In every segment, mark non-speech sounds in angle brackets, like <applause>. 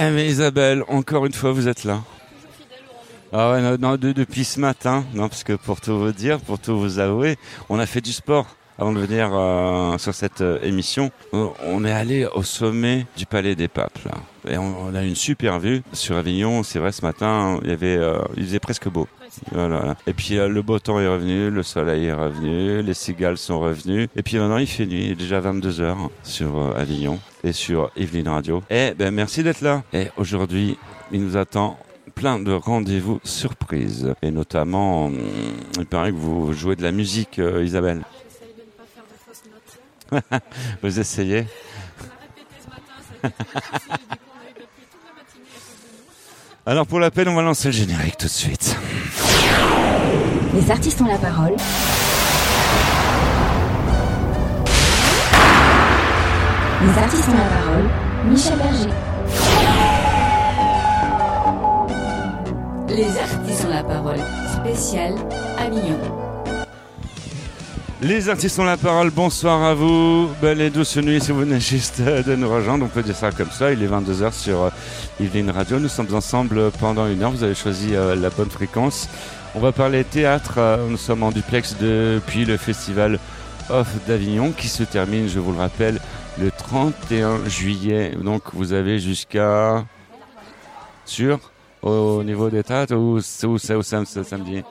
Eh mais Isabelle, encore une fois, vous êtes là. Ah ouais, non, non, de- depuis ce matin, non, parce que pour tout vous dire, pour tout vous avouer, on a fait du sport avant de venir euh, sur cette euh, émission. On on est allé au sommet du Palais des Papes, là. Et on, on a une super vue sur Avignon. C'est vrai, ce matin, il y avait, euh, il faisait presque beau. Voilà. Et puis euh, le beau temps est revenu, le soleil est revenu, les cigales sont revenus. Et puis maintenant il fait nuit, il est déjà 22h sur euh, Avignon et sur Yveline Radio. Et ben merci d'être là. Et aujourd'hui, il nous attend plein de rendez-vous surprises. Et notamment, il paraît que vous jouez de la musique, euh, Isabelle. J'essaye de ne pas faire de fausses notes. <laughs> Vous essayez On a répété ce matin, ça a été difficile. Du coup, on a eu depuis toute la matinée à cause de nous. Alors pour la peine, on va lancer le générique tout de suite. Les artistes ont la parole. Les artistes ont la parole. Michel Berger. Les artistes ont la parole. Spécial Avignon. Les artistes ont la parole, bonsoir à vous. Belle et douce nuit si vous venez juste de nous rejoindre. On peut dire ça comme ça. Il est 22h sur euh, Yveline Radio. Nous sommes ensemble pendant une heure. Vous avez choisi euh, la bonne fréquence. On va parler théâtre. Euh, Nous sommes en duplex depuis le festival Off d'Avignon qui se termine, je vous le rappelle, le 31 juillet. Donc vous avez jusqu'à... Sûr Au niveau des dates ou c'est au samedi?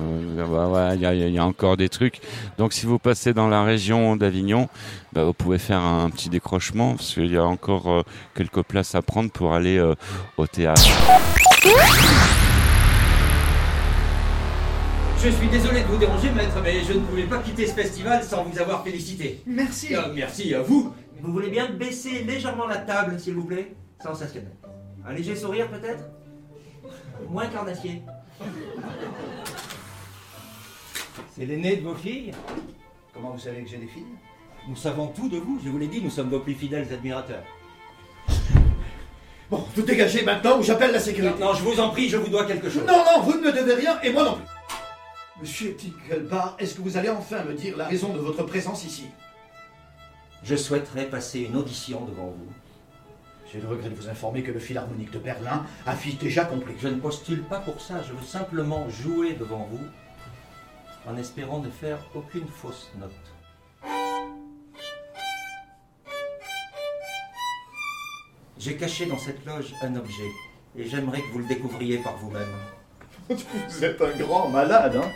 Euh, bah ouais, il y, a- il y a encore des trucs. Donc si vous passez dans la région d'Avignon, bah, vous pouvez faire un petit décrochement parce qu'il y a encore euh, quelques places à prendre pour aller euh, au théâtre. Je suis désolé de vous déranger, maître, mais je ne pouvais pas quitter ce festival sans vous avoir félicité. Merci. Euh, merci à vous. Vous voulez bien baisser légèrement la table, s'il vous plaît? Sensationnel. Un léger sourire, peut-être? Moins carnassier. C'est l'aîné de vos filles? Comment vous savez que j'ai des filles? Nous savons tout de vous, je vous l'ai dit, nous sommes vos plus fidèles admirateurs. Bon, vous dégagez maintenant ou j'appelle la Non, sécurité. non, je vous en prie, je vous dois quelque chose. non, non, vous ne me devez rien et moi non plus. Monsieur Tickelbar, est-ce que vous allez enfin me dire la raison de votre présence ici? Je souhaiterais passer une audition devant vous. J'ai le regret de vous informer que le Philharmonique de Berlin affiche déjà compris. Je ne postule pas pour ça, je veux simplement jouer devant vous en espérant ne faire aucune fausse note. J'ai caché dans cette loge un objet et j'aimerais que vous le découvriez par vous-même. <laughs> Vous êtes un grand malade, hein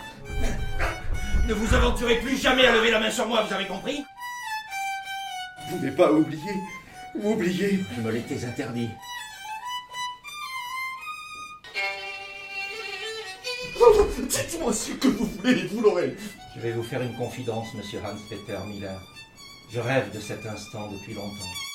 Ne vous aventurez plus jamais à lever la main sur moi, vous avez compris? Vous n'avez pas oublié. Oublié. Je me l'étais interdit. <laughs> Dites-moi ce que vous voulez et vous l'aurez. Je vais vous faire une confidence, monsieur Hans-Peter Miller. Je rêve de cet instant depuis longtemps.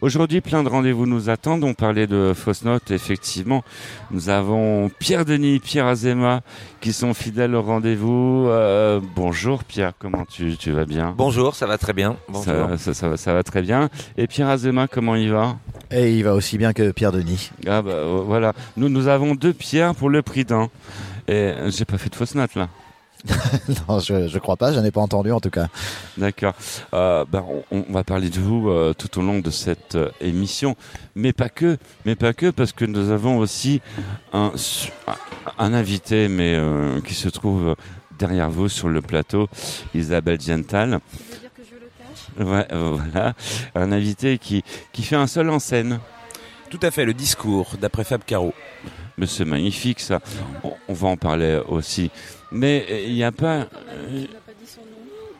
Aujourd'hui, plein de rendez-vous nous attendent. On parlait de fausses notes, effectivement. Nous avons Pierre Denis, Pierre Azema, qui sont fidèles au rendez-vous. Euh, bonjour Pierre, comment tu, tu vas bien? Bonjour, ça va très bien. Bonjour. ça, ça, ça va, ça va très bien. Et Pierre Azema, comment il va? Et il va aussi bien que Pierre Denis. Ah bah euh, voilà, nous nous avons deux pierres pour le prix d'un. Et j'ai pas fait de fausse note là. <laughs> non, je, je crois pas, j'en ai pas entendu en tout cas. D'accord. Euh, ben, on, on va parler de vous euh, tout au long de cette euh, émission, mais pas que, mais pas que, parce que nous avons aussi un, invité, mais euh, qui se trouve derrière vous sur le plateau, Isabelle Diental. Ça veut dire que je le cache? Ouais, euh, voilà, un invité qui qui fait un seul en scène. Tout à fait, le discours d'après Fab Caro. Mais c'est magnifique ça. On, on va en parler aussi. Mais euh, il n'y a pas.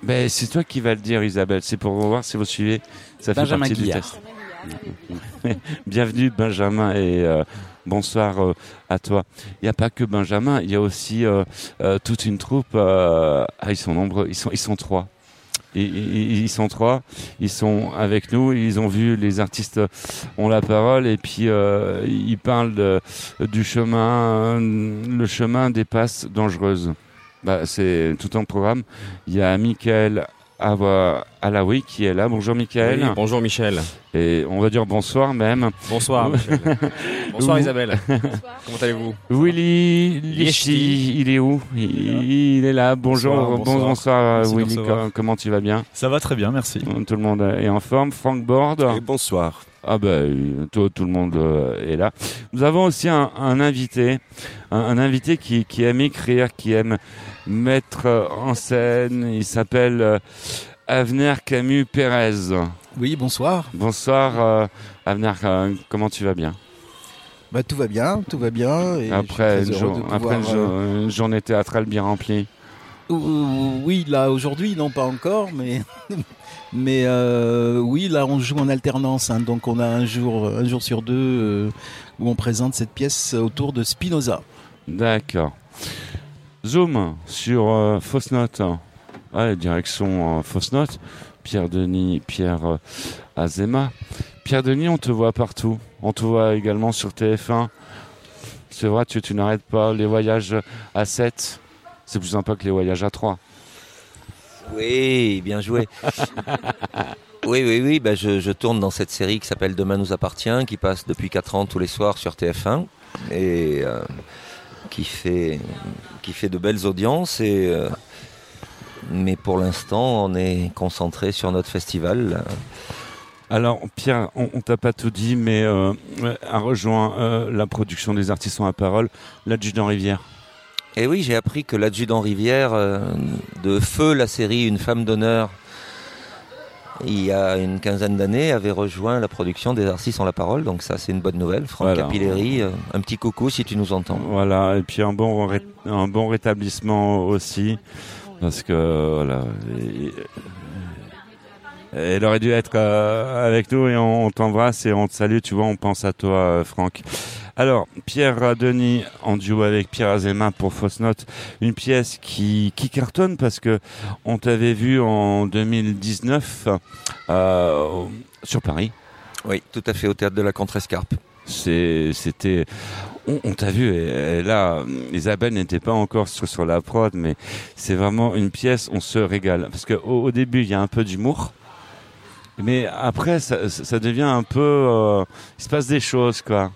Ben, c'est toi qui vas le dire, Isabelle. C'est pour voir si vous suivez. Ça fait Benjamin partie Guillard. du test. <laughs> Bienvenue Benjamin et euh, bonsoir euh, à toi. Il n'y a pas que Benjamin, il y a aussi euh, euh, toute une troupe. euh, ah, ils sont nombreux, ils sont, ils sont trois. Ils, ils sont trois, ils sont avec nous, ils ont vu les artistes ont la parole et puis euh, ils parlent de- du chemin, le chemin des passes dangereuses. Bah, c'est tout un programme. Il y a Michael Awa- Alaoui qui est là. Bonjour Michael. Oui, bonjour Michel. Et on va dire bonsoir même. Bonsoir. Michel. <laughs> bonsoir. Isabelle. Bonsoir. Comment allez-vous? Willy il est où? Il, il est là. Bonjour, Bonsoir, bon- bonsoir. de Willy. Comment tu vas bien? Ça va très bien, merci. Tout le monde est en forme. Frank Board. Et bonsoir. Ah ben, euh, tout, tout le monde euh, est là. Nous avons aussi un, un invité, un, un invité qui, qui aime écrire, qui aime mettre en scène. Il s'appelle euh, Avner Camus Pérez. Oui, bonsoir. Bonsoir euh, Avner, euh, comment tu vas bien? Bah, tout va bien, tout va bien. et Après, une, après une, journée théâtrale bien remplie. oui, là aujourd'hui, non pas encore, mais <laughs> mais euh, oui, là on joue en alternance, hein, donc on a un jour, un jour sur deux euh, où on présente cette pièce autour de Spinoza. D'accord. Zoom sur euh, Fausse Note. Ouais, direction euh, Fausse Note. Pierre Denis, Pierre euh, Azema. Pierre Denis, on te voit partout. On te voit également sur TF1. C'est vrai, tu, tu n'arrêtes pas les voyages à 7. C'est plus sympa que les voyages à 3. Oui, bien joué. <laughs> oui, oui, oui. bah, je, je tourne dans cette série qui s'appelle Demain nous appartient, qui passe depuis 4 ans tous les soirs sur TF1 et euh, qui fait qui fait de belles audiences. Et euh, mais pour l'instant, on est concentré sur notre festival. Alors, Pierre, on, on t'a pas tout dit, mais euh, a rejoint euh, la production des artistes à parole, l'adjudant Rivière. Et oui, j'ai appris que l'adjudant Rivière de Feu, la série Une femme d'honneur, il y a une quinzaine d'années, avait rejoint la production des artistes ont la parole. Donc ça, c'est une bonne nouvelle. Franck Voilà. Capilleri, euh, un petit coucou si tu nous entends. Voilà, et puis un bon, ré- un bon rétablissement aussi, parce que voilà, et- elle aurait dû être euh, avec nous et on, on t'embrasse et on te salue, tu vois, on pense à toi, euh, Franck. Alors, Pierre Denis en duo avec Pierre Azema pour Fausse Note, une pièce qui, qui cartonne parce que on t'avait vu en 2019 euh, sur Paris. Oui, tout à fait, au théâtre de la Contrescarpe. C'était. On, on t'a vu, et, et là, Isabelle n'était pas encore sur, sur la prod, mais c'est vraiment une pièce, on se régale. Parce qu'au au début, il y a un peu d'humour, mais après, ça devient un peu. euh, il se passe des choses, quoi.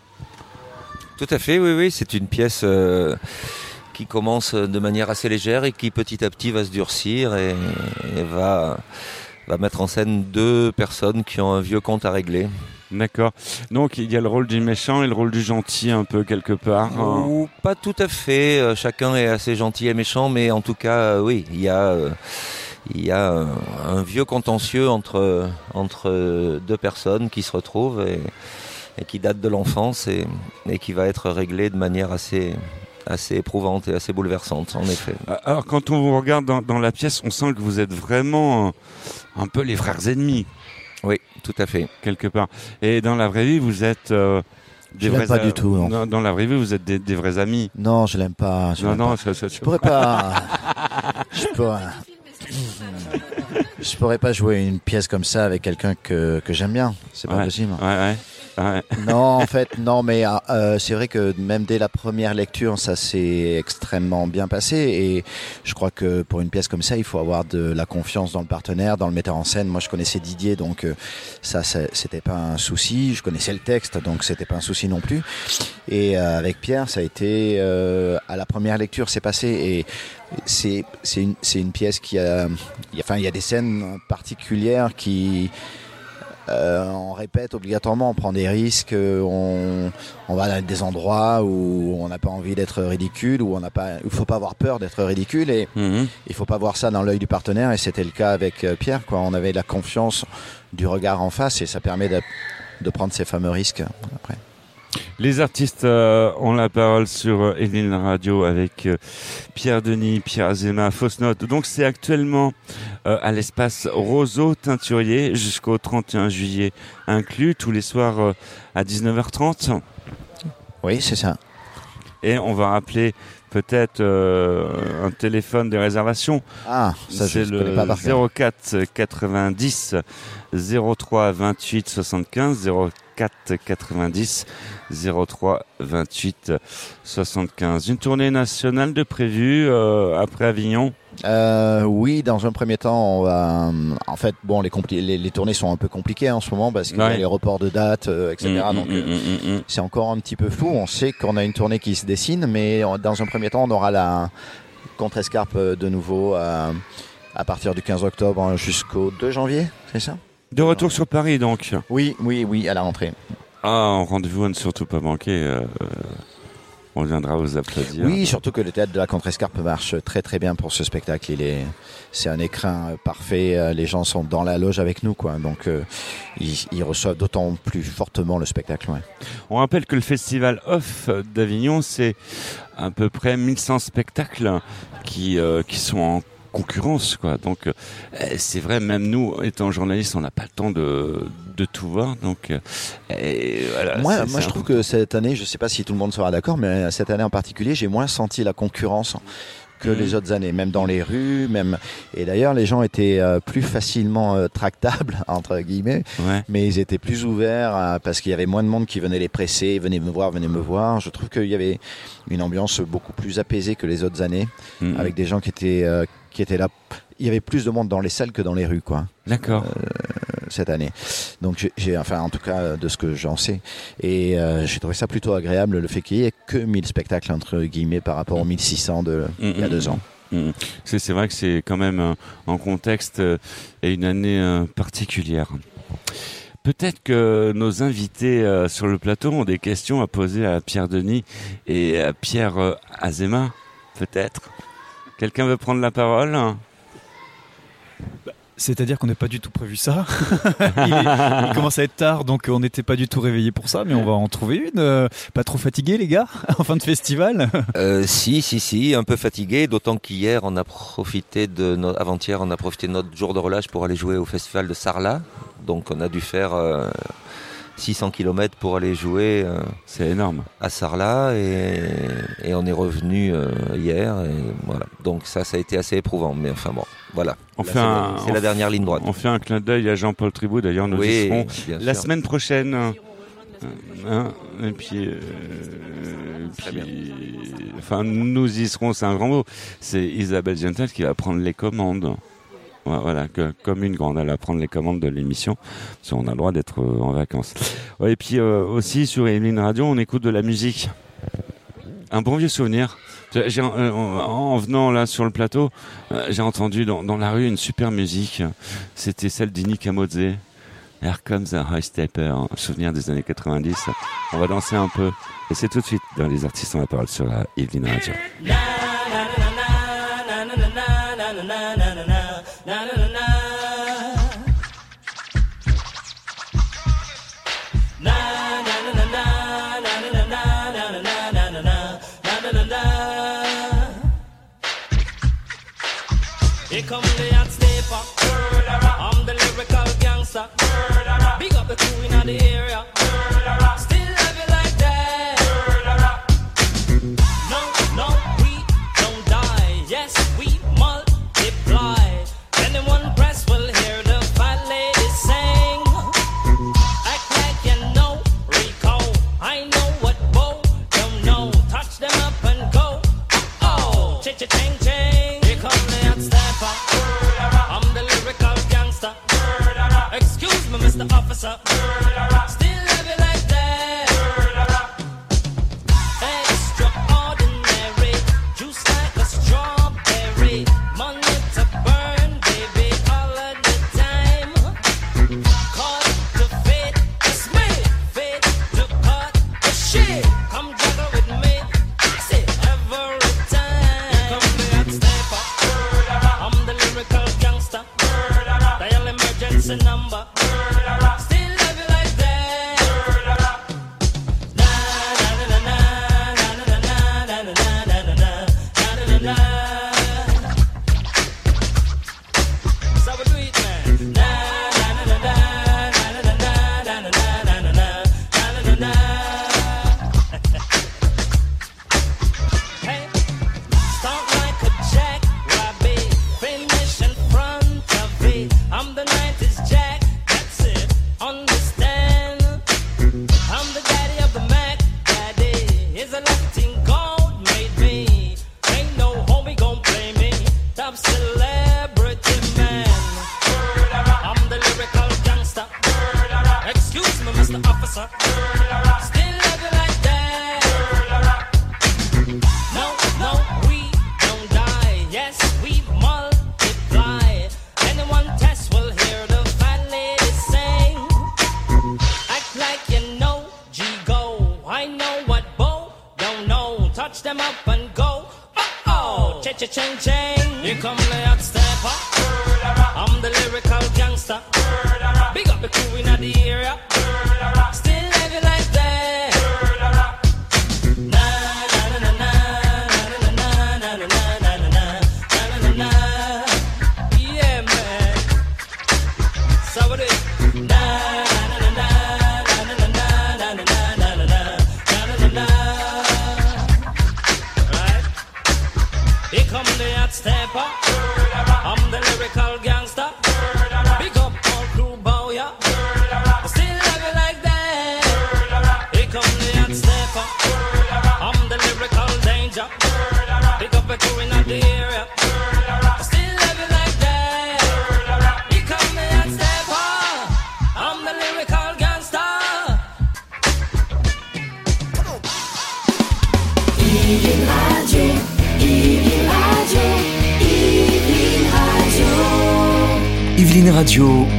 Tout à fait, oui, oui, c'est une pièce euh, qui commence de manière assez légère et qui petit à petit va se durcir et, et va, va mettre en scène deux personnes qui ont un vieux compte à régler. D'accord. Donc, il y a le rôle du méchant et le rôle du gentil, un peu quelque part. hein. Ou pas tout à fait, euh, chacun est assez gentil et méchant, mais en tout cas, euh, oui, il y a, il y a un, un vieux contentieux entre, entre deux personnes qui se retrouvent et, et qui date de l'enfance et, et qui va être réglé de manière assez, assez éprouvante et assez bouleversante, en effet. Alors, quand on vous regarde dans, dans la pièce, on sent que vous êtes vraiment euh, un peu les frères ennemis. Oui, tout à fait. Quelque part. Et dans la vraie vie, vous êtes. euh, des Je l'aime vrais pas a- du tout, non. Dans, dans la vraie vie, vous êtes des, des vrais amis. Non, je l'aime pas. Je Non, l'aime non, pas. ça, ça, Je pourrais pas. je <laughs> pourrais. Je pourrais pas jouer une pièce comme ça avec quelqu'un que, que j'aime bien. C'est pas Ouais. possible. Ouais, ouais. Ouais. Non, en <laughs> fait, non, mais euh, c'est vrai que même dès la première lecture, ça s'est extrêmement bien passé. Et je crois que pour une pièce comme ça, il faut avoir de la confiance dans le partenaire, dans le metteur en scène. Moi, je connaissais Didier, donc euh, ça, c'était pas un souci. Je connaissais le texte, donc c'était pas un souci non plus. Et euh, avec Pierre, ça a été euh, à la première lecture, c'est passé. Et c'est une une pièce qui a, il y a- enfin, il y a des scènes particulières qui euh, on répète obligatoirement, on prend des risques, euh, on, on va dans des endroits où on n'a pas envie d'être ridicule, où on n'a pas, il faut pas avoir peur d'être ridicule et Mhm. il faut pas voir ça dans l'œil du partenaire et c'était le cas avec euh, Pierre quoi. On avait la confiance du regard en face et ça permet de, de prendre ces fameux risques. Les artistes euh, ont la parole sur euh, Evelyn Radio avec euh, Pierre Denis, Pierre Azema, Fausse Note. Donc c'est actuellement euh, à l'espace Roseau Teinturier jusqu'au 31 juillet inclus, tous les soirs euh, à 19h30. Oui, c'est ça. Et on va rappeler peut-être euh, un téléphone de réservation. Ah, ça C'est pas le 04 90 03 28 75 04 90 03 28 75. Une tournée nationale de prévue euh, après Avignon? Euh, oui, dans un premier temps, on va, en fait, bon, les, les, les tournées sont un peu compliquées en ce moment parce qu'il y a les reports de dates, euh, etc. Mm, donc, mm, euh, mm, c'est encore un petit peu flou. On sait qu'on a une tournée qui se dessine, mais dans un premier temps, on aura la contre-escarpe euh, de nouveau à, à partir du 15 octobre jusqu'au 2 janvier, c'est ça? De retour sur Paris donc. Oui, oui, oui, à la rentrée. Ah, rendez-vous à ne surtout pas manquer. euh, on viendra vous applaudir. Oui, surtout que le théâtre de la Contrescarpe marche très très bien pour ce spectacle. Il est, c'est un écrin euh, parfait. euh, Les gens sont dans la loge avec nous, quoi. Donc euh, ils, ils reçoivent d'autant plus fortement le spectacle. ouais. On rappelle que le festival Off d'Avignon, c'est à peu près 1100 spectacles qui, euh, qui sont en concurrence. Quoi. Donc euh, c'est vrai, même nous, étant journalistes, on n'a pas le temps de, de tout voir. Donc, euh, et voilà, Moi, moi je trouve que cette année, je ne sais pas si tout le monde sera d'accord, mais cette année en particulier, j'ai moins senti la concurrence que Mhm. les autres années, même dans les rues, même. Et d'ailleurs, les gens étaient euh, plus facilement euh, tractables <laughs> entre guillemets, Ouais. mais ils étaient plus ouverts euh, parce qu'il y avait moins de monde qui venait les presser, venez me voir, venez me voir. Je trouve qu'il y avait une ambiance beaucoup plus apaisée que les autres années, Mhm. avec des gens qui étaient euh, qui étaient là. Il y avait plus de monde dans les salles que dans les rues, quoi D'accord. cette année. Donc j'ai- enfin en tout cas euh, de ce que j'en sais, et euh, j'ai trouvé ça plutôt agréable le fait qu'il y ait que 1000 spectacles entre guillemets par rapport aux 1600 de il y a deux ans. Mhm. C'est vrai que c'est quand même euh, en contexte euh, et une année euh, particulière. Peut-être que nos invités euh, sur le plateau ont des questions à poser à Pierre Denis et à Pierre euh, Azema, peut-être. Quelqu'un veut prendre la parole C'est-à-dire qu'on n'a pas du tout prévu ça. <laughs> il, est- il commence à être tard, donc on n'était pas du tout réveillé pour ça, mais on va en trouver une. Euh, Pas trop fatigué, les gars, <laughs> en fin de festival? Euh, si, si, si, un peu fatigué, d'autant qu'hier, on a profité de no- avant-hier, on a profité de notre jour de relâche pour aller jouer au festival de Sarlat. Donc, on a dû faire euh, 600 km pour aller jouer euh, C'est énorme. à Sarlat et, et on est revenu euh, hier. Et voilà. Donc, ça, ça a été assez éprouvant. Mais enfin, bon, voilà. On Là, fait c'est un- la- c'est on la f- dernière ligne droite. On fait un clin d'œil à Jean-Paul Tribou, d'ailleurs nous y Oui, serons bien la sûr. semaine prochaine. La Hein, et puis, euh, puis- enfin, nous y serons, c'est un grand mot. C'est Isabelle Gentel qui va prendre les commandes. Voilà, comme une grande, elle va prendre les commandes de l'émission. Parce qu'on a le droit d'être euh, en vacances. Et puis euh, aussi sur Emeline Radio, on écoute de la musique. Un bon vieux souvenir. Euh, en, en venant là sur le plateau, j'ai entendu dans, la rue une super musique. C'était celle d'Ini Kamodze. Here comes a high stepper, un souvenir des années 90. On va danser un peu. Et c'est tout de suite dans les artistes ont la parole sur la Radio. The area.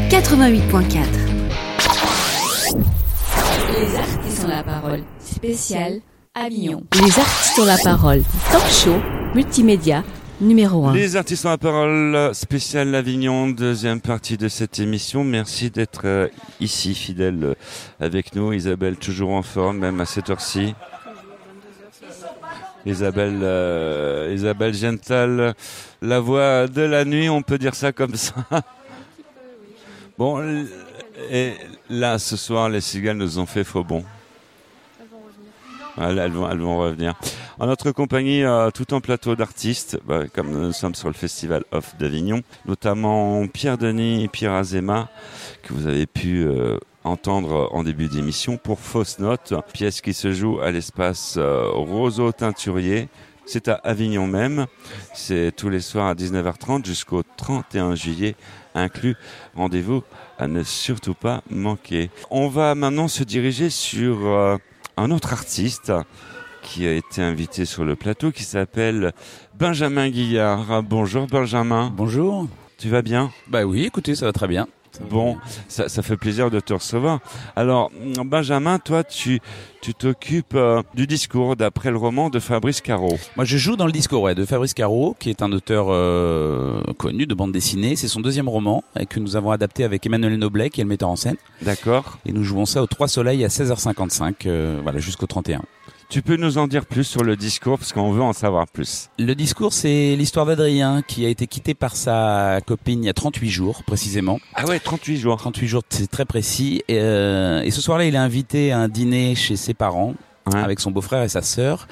88.4. Les artistes ont la parole. Spécial Avignon. Les artistes ont la parole. Talk show, multimédia, numéro 1. Les artistes ont la parole spéciale Avignon, deuxième partie de cette émission. Merci d'être euh, ici, fidèle euh, avec nous. Isabelle, toujours en forme, même à cette heure-ci. Isabelle, euh, Isabelle Gental, la voix de la nuit, on peut dire ça comme ça. Bon, et là, ce soir, les cigales nous ont fait faux bon. Elles, elles vont, elles vont revenir. En notre compagnie, euh, tout un plateau d'artistes, bah, comme nous sommes sur le Festival Off d'Avignon, notamment Pierre Denis et Pierre Azema, que vous avez pu euh, entendre en début d'émission pour Fausse Note, pièce qui se joue à l'espace euh, Roseau Teinturier. C'est à Avignon même. C'est tous les soirs à 19h30 jusqu'au 31 juillet inclus. Rendez-vous à ne surtout pas manquer. On va maintenant se diriger sur euh, un autre artiste qui a été invité sur le plateau qui s'appelle Benjamin Guillard. Bonjour Benjamin. Bonjour. Tu vas bien? Bah oui, écoutez, ça va très bien. Bon, ça, ça fait plaisir de te recevoir. Alors, Benjamin, toi, tu tu t'occupes euh, du discours d'après le roman de Fabrice Caro. Moi, je joue dans le discours ouais, de Fabrice Caro, qui est un auteur euh, connu de bande dessinée. C'est son deuxième roman et que nous avons adapté avec Emmanuel Noblet, qui est le metteur en scène. D'accord. Et nous jouons ça au Trois Soleils à 16h55, euh, voilà, jusqu'au 31. Tu peux nous en dire plus sur le discours parce qu'on veut en savoir plus. Le discours, c'est l'histoire d'Adrien qui a été quitté par sa copine il y a 38 jours, précisément. Ah ouais, 38 jours. 38 jours, c'est très précis. Et, euh, et ce soir-là, il est invité à un dîner chez ses parents, avec son beau-frère et sa sœur.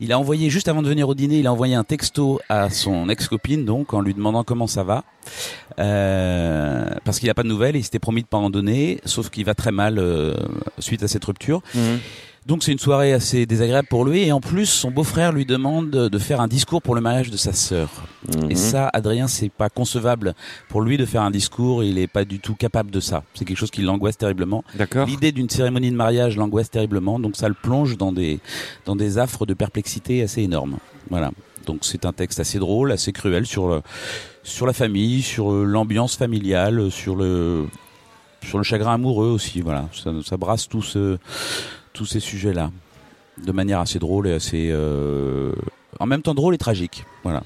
Il a envoyé, juste avant de venir au dîner, il a envoyé un texto à son ex-copine, donc, en lui demandant comment ça va. Euh, parce qu'il n'a pas de nouvelles, et il s'était promis de pas en donner, sauf qu'il va très mal euh, suite à cette rupture. Donc c'est une soirée assez désagréable pour lui et en plus son beau-frère lui demande de faire un discours pour le mariage de sa sœur. Et ça, Adrien, c'est pas concevable pour lui de faire un discours. Il est pas du tout capable de ça. C'est quelque chose qui l'angoisse terriblement. D'accord. L'idée d'une cérémonie de mariage l'angoisse terriblement. Donc ça le plonge dans des dans des affres de perplexité assez énormes. Voilà. Donc c'est un texte assez drôle, assez cruel sur le, sur la famille, sur l'ambiance familiale, sur le sur le chagrin amoureux aussi. Voilà. Ça, ça brasse tout ce tous ces sujets-là de manière assez drôle et assez euh, en même temps drôle et tragique. Voilà.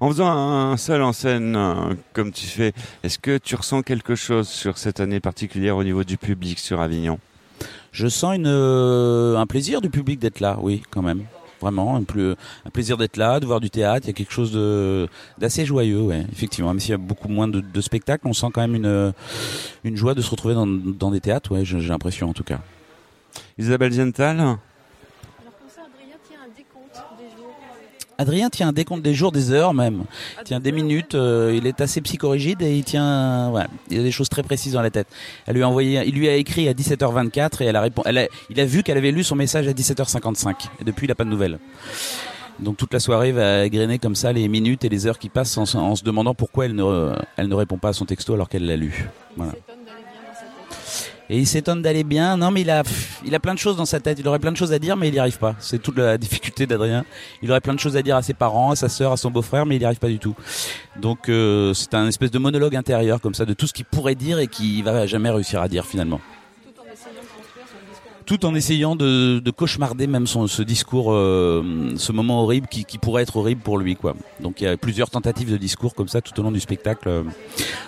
En faisant un seul en scène euh, comme tu fais, est-ce que tu ressens quelque chose sur cette année particulière au niveau du public sur Avignon? Je sens une, euh, un plaisir du public d'être là, oui, quand même. Vraiment, un, plus, un plaisir d'être là, de voir du théâtre. Il y a quelque chose de d'assez joyeux, ouais, effectivement. Même s'il y a beaucoup moins de, de spectacles, on sent quand même une, une joie de se retrouver dans, dans des théâtres, ouais, j'ai l'impression en tout cas. Isabelle Gental Alors comme ça, Adrien tient un décompte des jours. Adrien tient un décompte des jours, des heures même. Il tient des minutes. euh, il est assez psychorigide et il tient, voilà, il a des choses très précises dans la tête. Elle lui a envoyé, il lui a écrit à 17h24 et elle a répondu. Elle a, il a vu qu'elle avait lu son message à 17h55 et depuis il a pas de nouvelles. Donc toute la soirée va égrener comme ça les minutes et les heures qui passent en, en se demandant pourquoi elle ne, elle ne répond pas à son texto alors qu'elle l'a lu. Voilà. Et il s'étonne d'aller bien. Non, mais il a, il a plein de choses dans sa tête. Il aurait plein de choses à dire, mais il n'y arrive pas. C'est toute la difficulté d'Adrien. Il aurait plein de choses à dire à ses parents, à sa sœur, à son beau-frère, mais il n'y arrive pas du tout. Donc euh, c'est un espèce de monologue intérieur comme ça de tout ce qu'il pourrait dire et qu'il va jamais réussir à dire finalement. Tout en essayant de, de cauchemarder même son, ce discours, euh, ce moment horrible qui, qui pourrait être horrible pour lui, quoi. Donc il y a plusieurs tentatives de discours comme ça tout au long du spectacle, euh,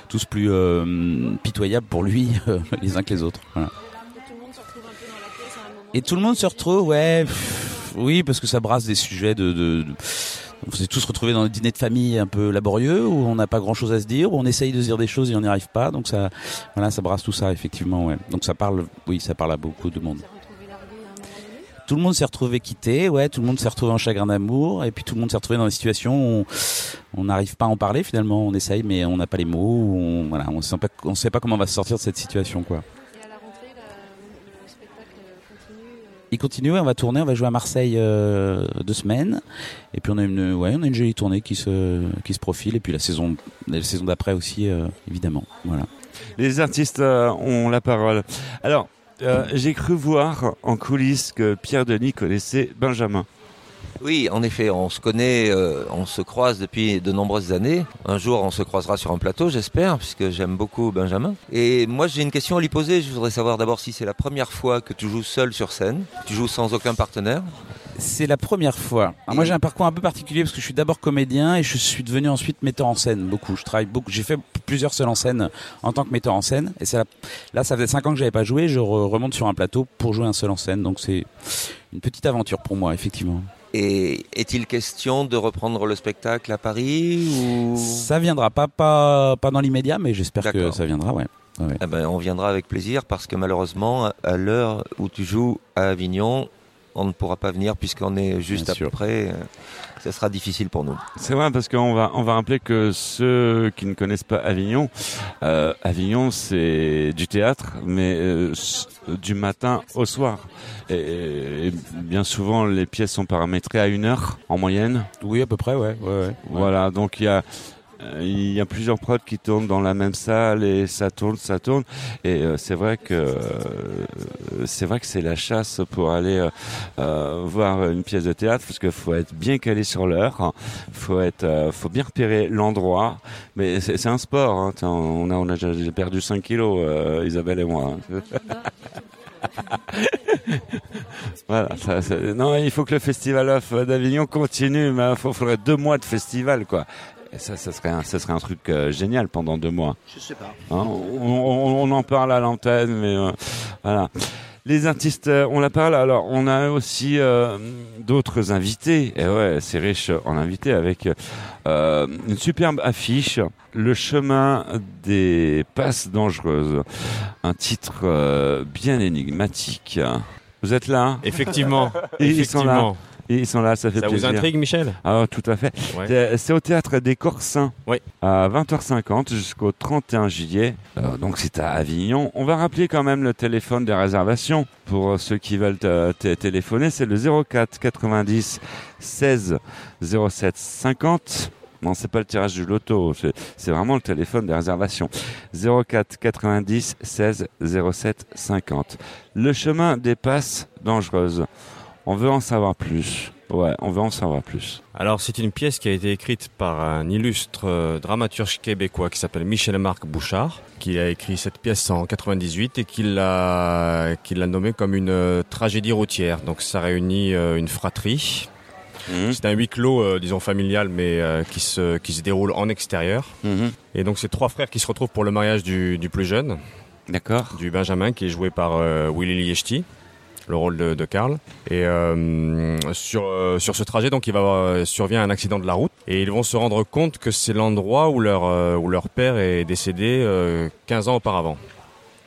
tous plus euh, pitoyables pour lui euh, les uns que les autres. Voilà. Et tout le monde se retrouve, ouais, oui, parce que ça brasse des sujets de. de, de- on s'est tous retrouvés dans des dîners de famille un peu laborieux où on n'a pas grand chose à se dire, où on essaye de se dire des choses et on n'y arrive pas. Donc ça, voilà, ça brasse tout ça effectivement. Donc ça parle, oui, ça parle à beaucoup de monde. Tout le monde s'est retrouvé quitté, ouais, tout le monde s'est retrouvé en chagrin d'amour, et puis tout le monde s'est retrouvé dans des situations où on n'arrive pas à en parler finalement. On essaye, mais on n'a pas les mots. On, voilà, on on sait pas comment on va se sortir de cette situation, quoi. Il continue, on va tourner, on va jouer à Marseille euh, deux semaines, et puis on a une, ouais, on a une jolie tournée qui se, qui se profile, et puis la saison, la saison d'après aussi, euh, évidemment. Voilà. Les artistes euh, ont la parole. Alors, j'ai cru voir en coulisses que Pierre Denis connaissait Benjamin. Oui, en effet, on se connaît, euh, on se croise depuis de nombreuses années. Un jour, on se croisera sur un plateau, j'espère, puisque j'aime beaucoup Benjamin. Et moi, j'ai une question à lui poser. Je voudrais savoir d'abord si c'est la première fois que tu joues seul sur scène, tu joues sans aucun partenaire. C'est la première fois. Alors moi j'ai un parcours un peu particulier parce que je suis d'abord comédien et je suis devenu ensuite metteur en scène beaucoup. Je travaille beaucoup. J'ai fait plusieurs seuls en scène en tant que metteur en scène et la- là ça faisait cinq ans que j'avais pas joué. Je re- remonte sur un plateau pour jouer un seul en scène. Donc c'est une petite aventure pour moi effectivement. Et est-il question de reprendre le spectacle à Paris ou? Ça viendra pas pas pas dans l'immédiat mais j'espère que ça viendra ouais. Ouais. Eh ben, on viendra avec plaisir parce que malheureusement, à l'heure où tu joues à Avignon, on ne pourra pas venir puisqu'on est juste Bien à peu près. euh, Ce sera difficile pour nous. C'est vrai parce qu'on va on va rappeler que ceux qui ne connaissent pas Avignon, euh, Avignon c'est du théâtre, mais euh, du matin au soir. Et, et bien souvent les pièces sont paramétrées à une heure en moyenne. Oui à peu près ouais. ouais, ouais. Voilà donc il y a il y a plusieurs prods qui tournent dans la même salle et ça tourne, ça tourne. Et euh, c'est vrai que euh, c'est vrai que c'est la chasse pour aller euh, euh, voir une pièce de théâtre parce qu'il faut être bien calé sur l'heure, hein. faut être, euh, faut bien repérer l'endroit. Mais c'est un sport. Hein. On a, on a déjà perdu 5 kilos, euh, Isabelle et moi. hein. <laughs> voilà. Ça, non, il faut que le festival d'Avignon continue. Mais il faudrait deux mois de festival, quoi. Et ça, ça serait un, ça serait un truc euh, génial pendant deux mois. Je sais pas. Hein, on, on- on en parle à l'antenne, mais euh, voilà. Les artistes, euh, on la parle. Alors, on a aussi euh, d'autres invités. Et ouais, c'est riche en invités avec euh, une superbe affiche, Le chemin des passes dangereuses. Un titre euh, bien énigmatique. Vous êtes là? Effectivement. Et Ils sont là. Ils sont là, ça fait Ça vous plaisir. intrigue, Michel? Ah, tout à fait. Ouais. C'est- au théâtre des Corsins Oui. à 20h50 jusqu'au 31 juillet. Euh, donc c'est à Avignon. On va rappeler quand même le téléphone des réservations pour euh, ceux qui veulent euh, téléphoner. C'est le 04 90 16 07 50. Non, c'est pas le tirage du loto, c'est c'est vraiment le téléphone des réservations. 04 90 16 07 50. Le chemin des passes dangereuses. On veut en savoir plus. Ouais, on veut en savoir plus. Alors, c'est une pièce qui a été écrite par un illustre euh, dramaturge québécois qui s'appelle Michel-Marc Bouchard, qui a écrit cette pièce en 98 et qui l'a nommée comme une euh, tragédie routière. Donc, ça réunit euh, une fratrie. C'est un huis clos, disons familial, mais qui se qui se déroule en extérieur. Et donc, c'est trois frères qui se retrouvent pour le mariage du, du plus jeune. D'accord. Du Benjamin, qui est joué par Willy Liechty le rôle de, de Karl. Et euh, sur, euh, sur ce trajet, donc, il va euh, survient un accident de la route et ils vont se rendre compte que c'est l'endroit où leur, où leur père est décédé euh, 15 ans auparavant.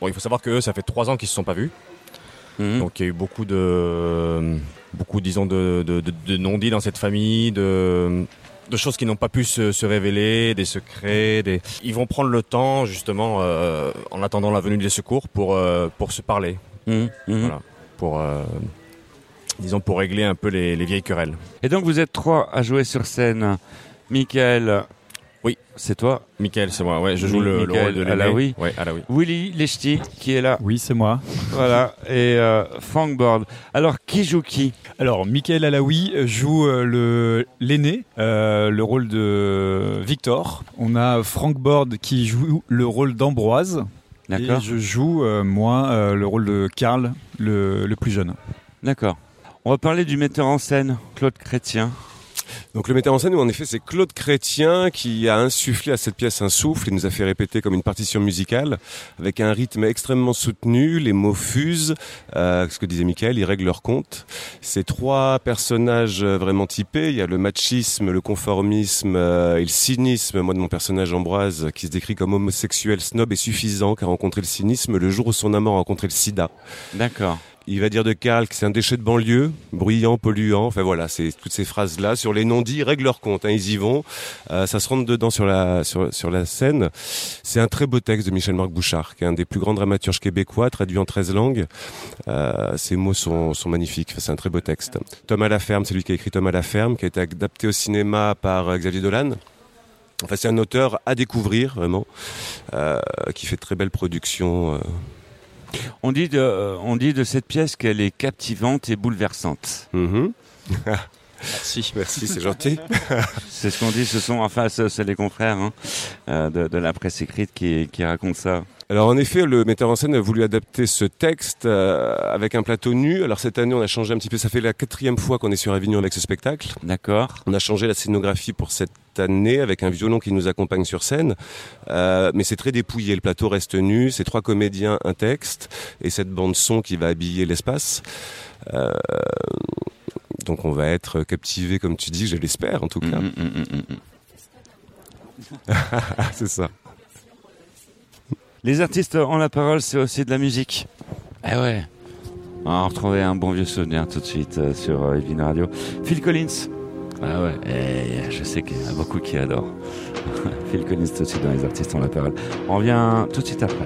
Bon, il faut savoir que eux, ça fait 3 ans qu'ils se sont pas vus. Donc il y a eu beaucoup de, beaucoup, disons, de, de, de- de non-dits dans cette famille, de, de choses qui n'ont pas pu se, se révéler, des secrets. Des... Ils vont prendre le temps, justement, euh, en attendant la venue des secours, pour, euh, pour se parler. Voilà. Pour, euh, disons, pour régler un peu les, les vieilles querelles. Et donc vous êtes trois à jouer sur scène. Michael. Oui. C'est toi Michael, c'est moi. Ouais, je joue le, rôle de l'aîné. Alaoui. Ouais, Alaoui. Willy Lechty qui est là. Oui, c'est moi. Voilà. Et euh, Frank Board. Alors qui joue qui? Alors, Michael Alaoui joue euh, le l'aîné, euh, le rôle de Victor. On a Frank Bord qui joue le rôle d'Ambroise. Et je joue, euh, moi, euh, le rôle de Karl, le, le plus jeune. D'accord. On va parler du metteur en scène, Claude Chrétien. Donc le metteur en scène, en effet, c'est Claude Chrétien qui a insufflé à cette pièce un souffle et nous a fait répéter comme une partition musicale avec un rythme extrêmement soutenu, les mots fusent, euh, ce que disait Michael, ils règlent leur compte. Ces trois personnages euh, vraiment typés, il y a le machisme, le conformisme euh, et le cynisme, moi de mon personnage Ambroise qui se décrit comme homosexuel, snob et suffisant, qui a rencontré le cynisme le jour où son amant a rencontré le sida. D'accord. Il va dire de Karl c'est un déchet de banlieue, bruyant, polluant. Enfin voilà, c'est toutes ces phrases-là sur les non-dits, règlent leur compte. Hein, ils y vont. Euh, ça se rentre dedans sur la sur, la scène. C'est un très beau texte de Michel-Marc Bouchard, qui est un des plus grands dramaturges québécois, traduit en 13 langues. Euh, ces mots sont, sont magnifiques. Enfin, c'est un très beau texte. Thomas Laferme, c'est lui qui a écrit Thomas Laferme, qui a été adapté au cinéma par euh, Xavier Dolan. Enfin, c'est un auteur à découvrir vraiment, euh, qui fait de très belles productions. On dit de, euh, on dit de cette pièce qu'elle est captivante et bouleversante. <laughs> Merci. Merci, c'est gentil. <laughs> c'est ce qu'on dit, ce sont, enfin, ce- c'est les confrères hein, euh, de, de la presse écrite qui, qui racontent ça. Alors en effet, le metteur en scène a voulu adapter ce texte euh, avec un plateau nu. Alors cette année, on a changé un petit peu. Ça fait la quatrième fois qu'on est sur Avignon avec ce spectacle. D'accord. On a changé la scénographie pour cette année avec un violon qui nous accompagne sur scène. Euh, mais c'est très dépouillé. Le plateau reste nu. C'est trois comédiens, un texte et cette bande son qui va habiller l'espace. Euh, donc on va être captivé, comme tu dis, je l'espère en tout cas. <laughs> c'est ça. Les artistes ont la parole, c'est aussi de la musique. Eh ouais. On va retrouver un bon vieux souvenir tout de suite euh, sur euh, Evelyn Radio. Phil Collins. Ah ouais, eh, je sais qu'il y en a beaucoup qui adorent. <laughs> Phil Collins tout de suite dans les artistes ont la parole. On revient tout de suite après.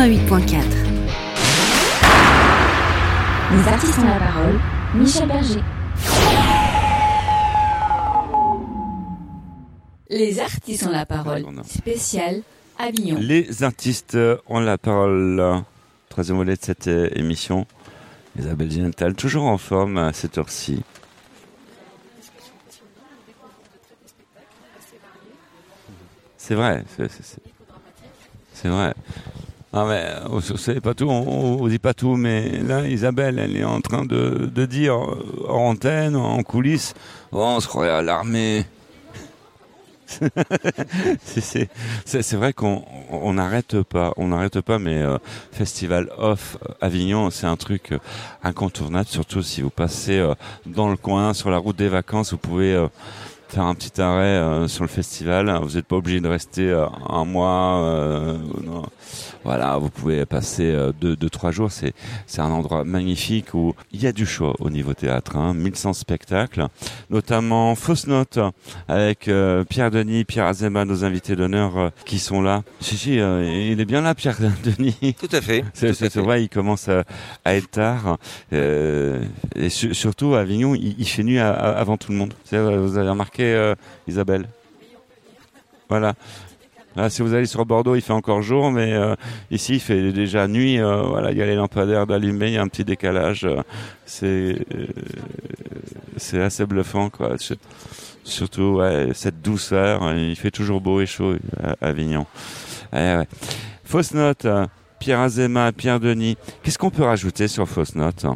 88.4. Les artistes ont la parole. Michel Berger. Les artistes ont la parole. Spécial Avignon. Les artistes ont la parole. Troisième volet de cette euh, émission. Isabelle Gental, toujours en forme à cette heure-ci. C'est vrai, c'est vrai. Ah mais euh, vous savez pas tout, on, on dit pas tout, mais là Isabelle, elle est en train de, de dire euh, en antenne, en coulisses, oh, on se croirait à l'armée. <laughs> C'est- vrai qu'on on n'arrête pas, on n'arrête pas, mais euh, Festival Off euh, Avignon, c'est un truc euh, incontournable, surtout si vous passez euh, dans le coin, sur la route des vacances, vous pouvez euh, faire un petit arrêt euh, sur le festival. Vous n'êtes pas obligé de rester euh, un mois. euh, non. Voilà, vous pouvez passer euh, deux, deux, trois jours. C'est, c'est un endroit magnifique où il y a du choix au niveau théâtre. Hein, 1100 spectacles, notamment Fausse Note avec euh, Pierre Denis, Pierre Azema, nos invités d'honneur euh, qui sont là. Si, si, il est bien là, Pierre <laughs> Denis. Tout à fait. C'est, c'est- vrai, il commence à, à être tard. Euh, et su- surtout, à Avignon, il, il fait nuit à- à- avant tout le monde. Vous avez remarqué, Isabelle? Voilà. Là, si vous allez sur Bordeaux, il fait encore jour, mais euh, ici, il fait déjà nuit. euh, voilà, il y a les lampadaires d'allumés, il y a un petit décalage. euh, c'est assez bluffant, quoi. Surtout, cette douceur. hein, Il fait toujours beau et chaud à Avignon. Ouais. Fausse note, Pierre Azema, Pierre Denis. Qu'est-ce qu'on peut rajouter sur Fausse note?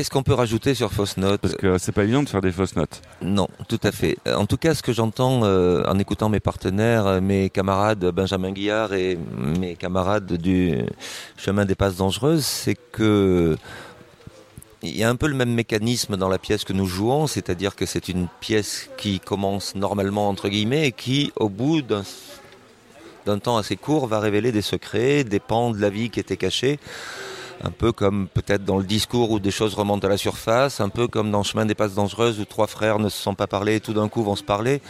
Qu'est-ce qu'on peut rajouter sur Fausse Note Parce que c'est pas évident de faire des fausses notes. Non, tout à fait. En tout cas, ce que j'entends euh, en écoutant mes partenaires, euh, mes camarades Benjamin Guillard et mes camarades du chemin des passes dangereuses, c'est que il y a un peu le même mécanisme dans la pièce que nous jouons, c'est-à-dire que c'est une pièce qui commence normalement entre guillemets et qui, au bout d'un d'un temps assez court, va révéler des secrets, des pans de la vie qui étaient cachés. Un peu comme peut-être dans le discours où des choses remontent à la surface, un peu comme dans Chemin des passes dangereuses où trois frères ne se sont pas parlé et tout d'un coup vont se parler,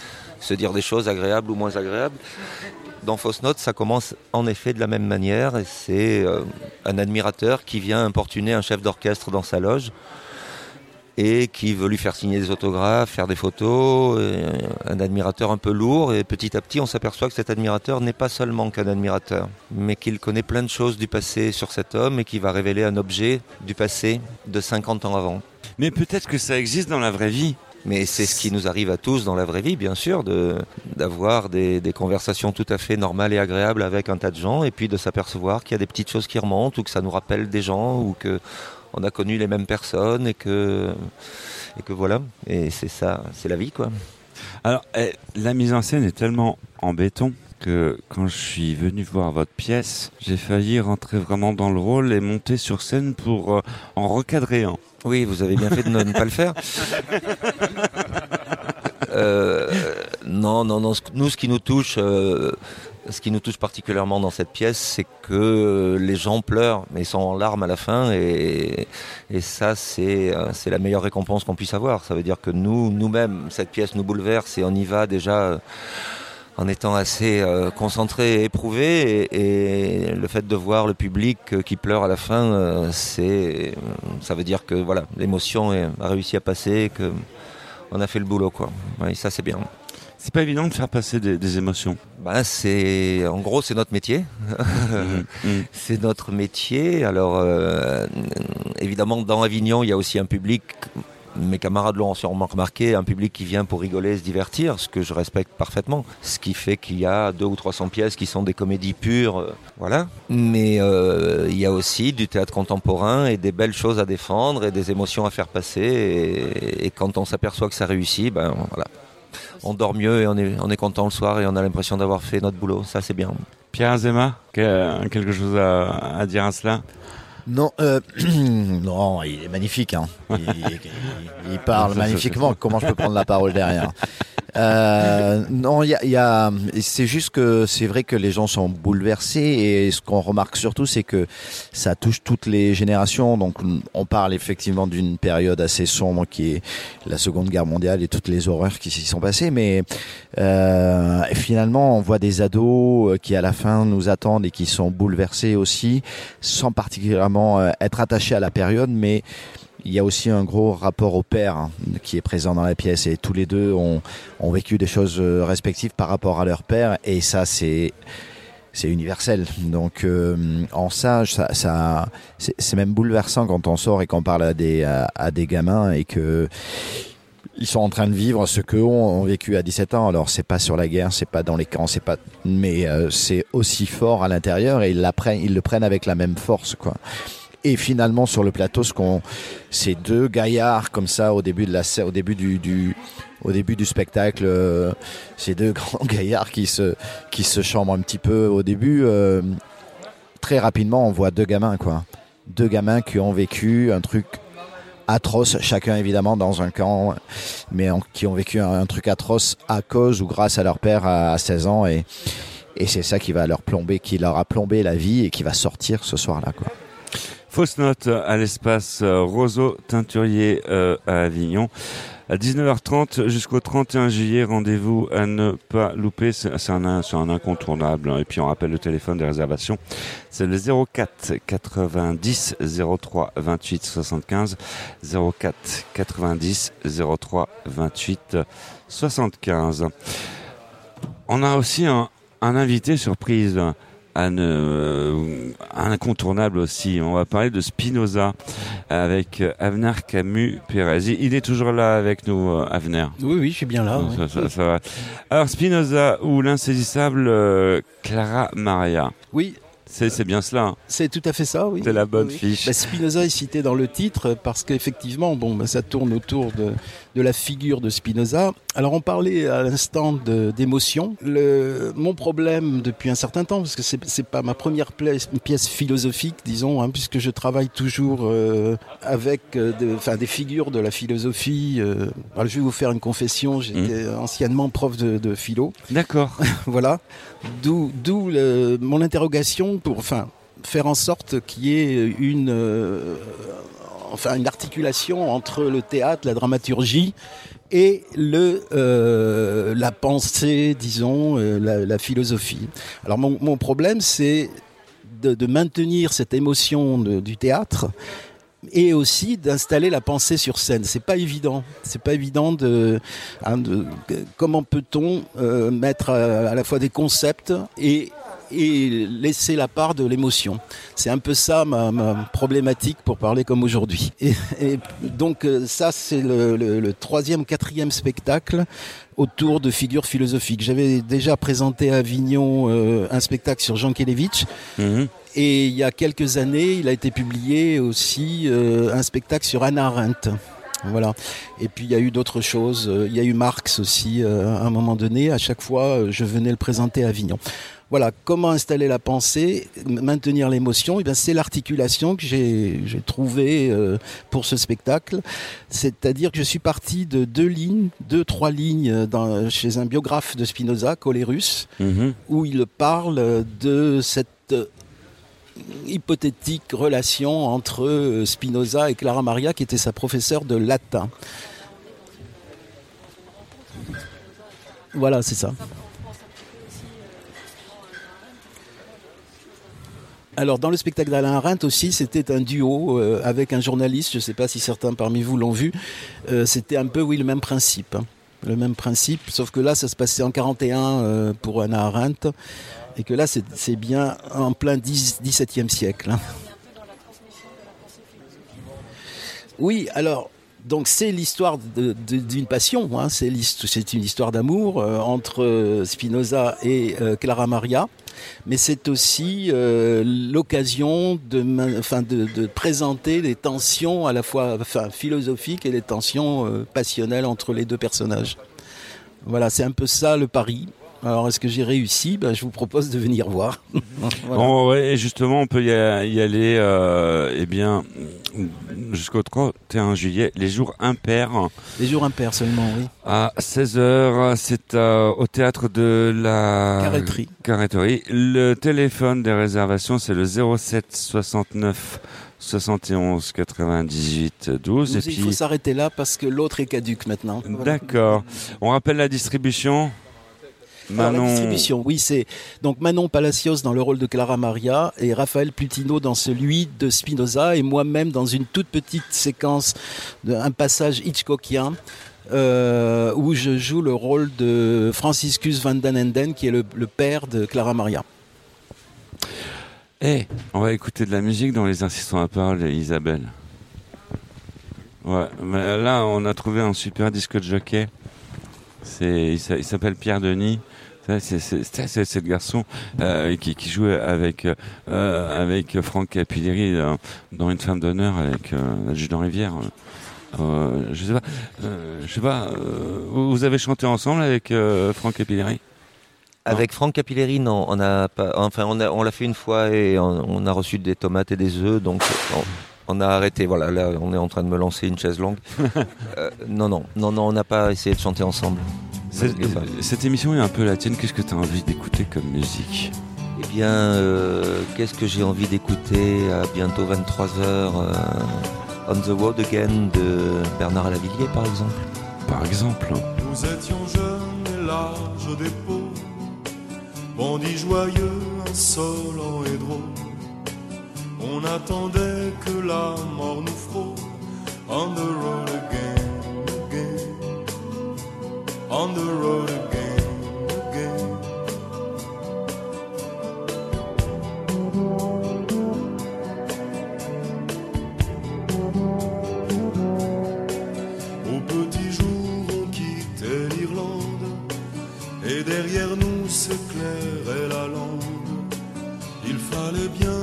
se dire des choses agréables ou moins agréables. Dans Fausse Note, ça commence en effet de la même manière c'est euh, un admirateur qui vient importuner un chef d'orchestre dans sa loge et qui veut lui faire signer des autographes, faire des photos, et un admirateur un peu lourd et petit à petit on s'aperçoit que cet admirateur n'est pas seulement qu'un admirateur, mais qu'il connaît plein de choses du passé sur cet homme et qui va révéler un objet du passé de 50 ans avant. Mais peut-être que ça existe dans la vraie vie. Mais c'est ce qui nous arrive à tous dans la vraie vie, bien sûr, de d'avoir des, des conversations tout à fait normales et agréables avec un tas de gens, et puis de s'apercevoir qu'il y a des petites choses qui remontent, ou que ça nous rappelle des gens, ou que on a connu les mêmes personnes, et que et que voilà. Et c'est ça, c'est la vie, quoi. Alors, eh, la mise en scène est tellement en béton que quand je suis venu voir votre pièce, j'ai failli rentrer vraiment dans le rôle et monter sur scène pour euh, en recadrer un. Oui, vous avez bien fait de ne ne pas le faire. <laughs> Euh, non, non, non. Nous, ce qui nous touche, euh, ce qui nous touche particulièrement dans cette pièce, c'est que les gens pleurent, mais ils sont en larmes à la fin, et, et ça, c'est euh, c'est la meilleure récompense qu'on puisse avoir. Ça veut dire que nous, nous-mêmes, cette pièce nous bouleverse et on y va déjà. euh, en étant assez euh, concentré et éprouvé, et, et le fait de voir le public euh, qui pleure à la fin, ça veut dire que voilà, l'émotion a réussi à passer, que on a fait le boulot, quoi. Oui, ça c'est bien. C'est pas évident de faire passer des, des émotions. Ben, c'est, en gros, c'est notre métier. <laughs> c'est notre métier. Alors, euh, évidemment, dans Avignon, il y a aussi un public. Mes camarades l'ont sûrement remarqué, un public qui vient pour rigoler, se divertir, ce que je respecte parfaitement. Ce qui fait qu'il y a deux ou 300 pièces qui sont des comédies pures, euh, voilà. Mais euh, il y a aussi du théâtre contemporain et des belles choses à défendre et des émotions à faire passer. Et, et quand on s'aperçoit que ça réussit, ben voilà, on dort mieux et on est, on est content le soir et on a l'impression d'avoir fait notre boulot. Ça, c'est bien. Pierre Azema, que- quelque chose à, à dire à cela? Non, euh, <clears throat> non, il est magnifique. Hein. Il, il- il parle <laughs> magnifiquement. Comment je peux prendre la parole derrière? Euh, non, il y a, y a- c'est juste que c'est vrai que les gens sont bouleversés et ce qu'on remarque surtout, c'est que ça touche toutes les générations. Donc, on parle effectivement d'une période assez sombre qui est la Seconde Guerre mondiale et toutes les horreurs qui s'y sont passées. Mais euh, finalement, on voit des ados euh, qui à la fin nous attendent et qui sont bouleversés aussi, sans particulièrement euh, être attachés à la période, mais il y a aussi un gros rapport au père hein, qui est présent dans la pièce et tous les deux ont, ont vécu des choses euh, respectives par rapport à leur père et ça c'est c'est universel. Donc euh, en ça, ça, ça c'est même bouleversant quand on sort et qu'on parle à des à, des gamins et que ils sont en train de vivre ce qu'eux ont, vécu à 17 ans. Alors c'est pas sur la guerre, c'est pas dans les camps, c'est pas, mais euh, c'est aussi fort à l'intérieur et ils ils le prennent avec la même force, quoi. Et finalement sur le plateau, ces deux gaillards comme ça au début du, spectacle, euh, ces deux <laughs> grands gaillards qui se, qui chambrent un petit peu au début. euh, très rapidement, on voit deux gamins, quoi. Deux gamins qui ont vécu un truc atroce, chacun évidemment dans un camp, mais qui ont vécu un, truc atroce à cause ou grâce à leur père à, à 16 ans. Et, et c'est ça qui va leur plomber, qui leur a plombé la vie et qui va sortir ce soir-là, quoi. Fausse note à l'espace euh, Roseau Teinturier euh, à Avignon. À 19h30 jusqu'au 31 juillet, rendez-vous à ne pas louper. C'est un, un incontournable. hein. Et puis on rappelle le téléphone des réservations. C'est le 04 90 03 28 75. 04 90 03 28 75. On a aussi un, un invité surprise, un, euh, un incontournable aussi. On va parler de Spinoza avec Avner Camus Pérez. Il est toujours là avec nous, euh, Avner. Oui, oui, je suis bien là. Ça, ouais. ça- ça va. Alors Spinoza ou l'insaisissable euh, Clara Maria. Oui. C'est c'est bien cela. hein. C'est tout à fait ça, oui. C'est la bonne Oui. fiche. Bah, Spinoza est cité dans le titre parce qu'effectivement, bon, bah, ça tourne autour de, de la figure de Spinoza. Alors, on parlait à l'instant d'émotion. Mon problème depuis un certain temps, parce que c'est c'est pas ma première pièce, pièce philosophique, disons, hein, puisque je travaille toujours euh, avec euh, de- des figures de la philosophie. euh. Alors, je vais vous faire une confession. J'étais anciennement prof de, de philo. D'accord. <laughs> voilà. D'où mon interrogation pour enfin faire en sorte qu'il y ait une euh, enfin une articulation entre le théâtre, la dramaturgie et le euh, la pensée, disons, euh, la, philosophie. Alors mon, problème c'est de, maintenir cette émotion du théâtre et aussi d'installer la pensée sur scène. C'est pas évident. C'est pas évident de, hein, comment peut-on euh, mettre à la fois des concepts et et laisser la part de l'émotion. C'est un peu ça ma, ma problématique pour parler comme aujourd'hui. Et, et donc euh, ça c'est le, le- le troisième, quatrième spectacle autour de figures philosophiques. J'avais déjà présenté à Avignon euh, un spectacle sur Jean Kelevitch. Et il y a quelques années, il a été publié aussi euh, un spectacle sur Anna Arendt. Voilà. Et puis il y a eu d'autres choses. Il y a eu Marx aussi euh, à un moment donné. À chaque fois, euh, je venais le présenter à Avignon. Voilà. Comment installer la pensée, maintenir l'émotion Eh bien, c'est l'articulation que j'ai j'ai trouvée euh, pour ce spectacle. C'est-à-dire que je suis parti de deux lignes, deux trois lignes euh, dans, chez un biographe de Spinoza, Colérus, Mhm. où il parle de cette euh, hypothétique relation entre Spinoza et Clara Maria, qui était sa professeure de latin. Voilà, c'est ça. Alors, dans le spectacle d'Alain Arendt aussi, c'était un duo euh, avec un journaliste. Je ne sais pas si certains parmi vous l'ont vu. Euh, c'était un peu, oui, le même principe. hein. Le même principe, sauf que là, ça se passait en 41 euh, pour Anna Arendt, et que là, c'est bien en plein 10, 17e siècle. hein. Oui, alors, donc c'est l'histoire d'une passion, hein, c'est une histoire d'amour entre Spinoza et Clara Maria, mais c'est aussi euh, l'occasion de, présenter les tensions à la fois philosophiques et les tensions euh, passionnelles entre les deux personnages. Voilà, c'est un peu ça le pari. Alors, est-ce que j'ai réussi? Ben, Je vous propose de venir voir. <laughs> Voilà. Bon, ouais, et justement, on peut y, aller, euh, eh bien, jusqu'au 31 juillet, les jours impairs. Les jours impairs seulement, oui. À 16h, c'est euh, au théâtre de la. Carretterie. Le téléphone des réservations, c'est le 07 69 71 98 12. Et Il faut s'arrêter là parce que l'autre est caduque maintenant. D'accord. On rappelle la distribution. Manon. la distribution, oui, c'est donc Manon Palacios dans le rôle de Clara Maria et Raphaël Plutino dans celui de Spinoza et moi-même dans une toute petite séquence, de, un passage Hitchcockien. euh, où je joue le rôle de Franciscus van den Enden, qui est le, le père de Clara Maria. Eh, on va écouter de la musique dans les insistants à parole, Isabelle. Ouais, là, on a trouvé un super disque de jockey. C'est, il s'appelle Pierre Denis. C'est, le garçon euh, qui, qui jouait avec euh, avec Franck Capilleri dans, dans Une femme d'honneur avec euh, l'adjudant Rivière. Euh, je sais pas, euh, je sais pas. euh, vous avez chanté ensemble avec euh, Franck Capilleri? Avec Franck Capilleri, non, on a pas, enfin, on l'a fait une fois et on, on a reçu des tomates et des œufs, donc on, on a arrêté. Voilà, là, on est en train de me lancer une chaise longue. <laughs> Euh, non, non, non, non, on n'a pas essayé de chanter ensemble. C'est- Cette émission est un peu la tienne. Qu'est-ce que tu as envie d'écouter comme musique? Eh bien, euh, qu'est-ce que j'ai envie d'écouter à bientôt 23h On the Road Again de Bernard Lavillier, par exemple? Par exemple. Nous étions jeunes et larges d'épaules, bandits joyeux, insolents et drôles. On attendait que la mort nous frôle. On the road again. On the road again. Au petit jour, on quittait l'Irlande, et derrière nous s'éclairait la lande. Il fallait bien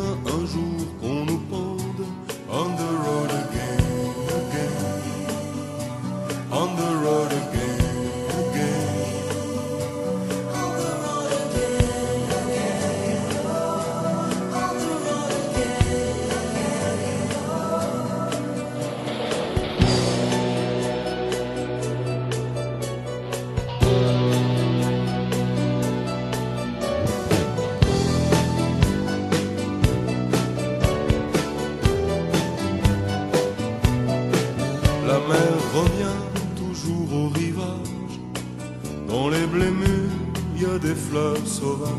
fleurs sauvages.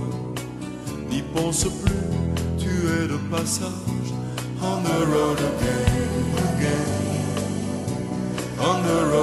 N'y pense plus, tu es de passage. On the road again, again. On the road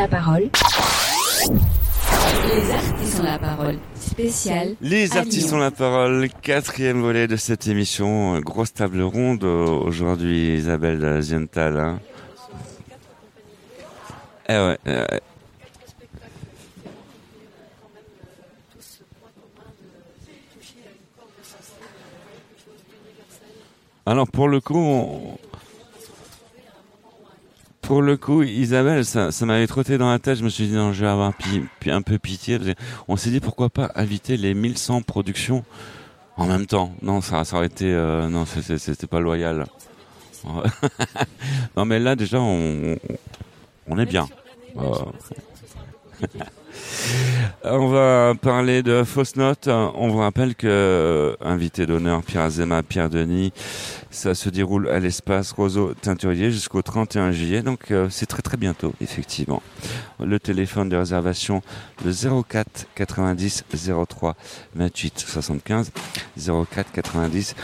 la parole. Les artistes ont la parole. Spécial. Les artistes ont la parole. Quatrième volet de cette émission. Grosse table ronde aujourd'hui, Isabelle Ziental. Hein. Eh ouais. Euh... Alors pour le coup, on, pour le coup, Isabelle, ça, ça m'avait trotté dans la tête. Je me suis dit non, je vais avoir pi- pi- un peu pitié. parce que On s'est dit pourquoi pas inviter les 1100 productions en même temps. Non, ça, ça aurait été euh, non, c'était pas loyal. non, mais là déjà, on, on est bien. Euh, On va parler de fausses notes. On vous rappelle que euh, invité d'honneur Pierre Azema, Pierre Denis, ça se déroule à l'espace Roseau Teinturier jusqu'au 31 juillet. Donc euh, c'est très très bientôt, effectivement. Le téléphone de réservation le 04 90 03 28 75 04 90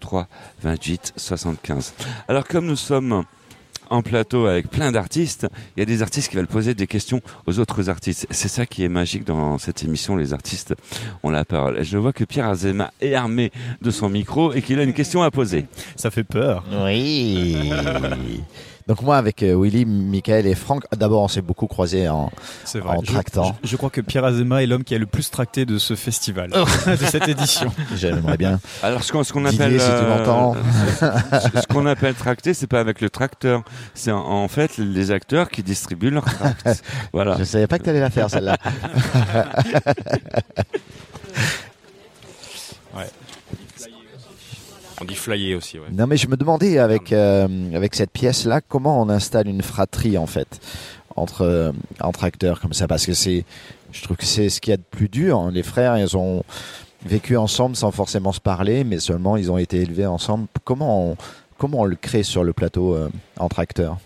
03 28 75. Alors comme nous sommes en plateau avec plein d'artistes, il y a des artistes qui veulent poser des questions aux autres artistes. C'est ça qui est magique dans cette émission, les artistes ont la parole. Je vois que Pierre Azema est armé de son micro et qu'il a une question à poser. Ça fait peur. Oui. <laughs> Donc moi avec euh, Willy, Michael et Franck, d'abord on s'est beaucoup croisés en, tractant. Je, je crois que Pierre Azema est l'homme qui a le plus tracté de ce festival, Oh. <laughs> de cette édition. J'aimerais bien. Alors ce qu'on qu'on Didier, appelle si m'entends. ce qu'on appelle tracter, c'est pas avec le tracteur, c'est en, en fait les acteurs qui distribuent leurs tracts. <laughs> Voilà. Je savais pas que tu allais la faire celle-là. <laughs> Ouais. Dit flyer aussi, ouais. Non mais je me demandais avec euh, avec cette pièce là comment on installe une fratrie en fait entre euh, entre acteurs comme ça parce que c'est je trouve que c'est ce qu'il y a de plus dur les frères ils ont vécu ensemble sans forcément se parler mais seulement ils ont été élevés ensemble. Comment on, comment on le crée sur le plateau euh, entre acteurs?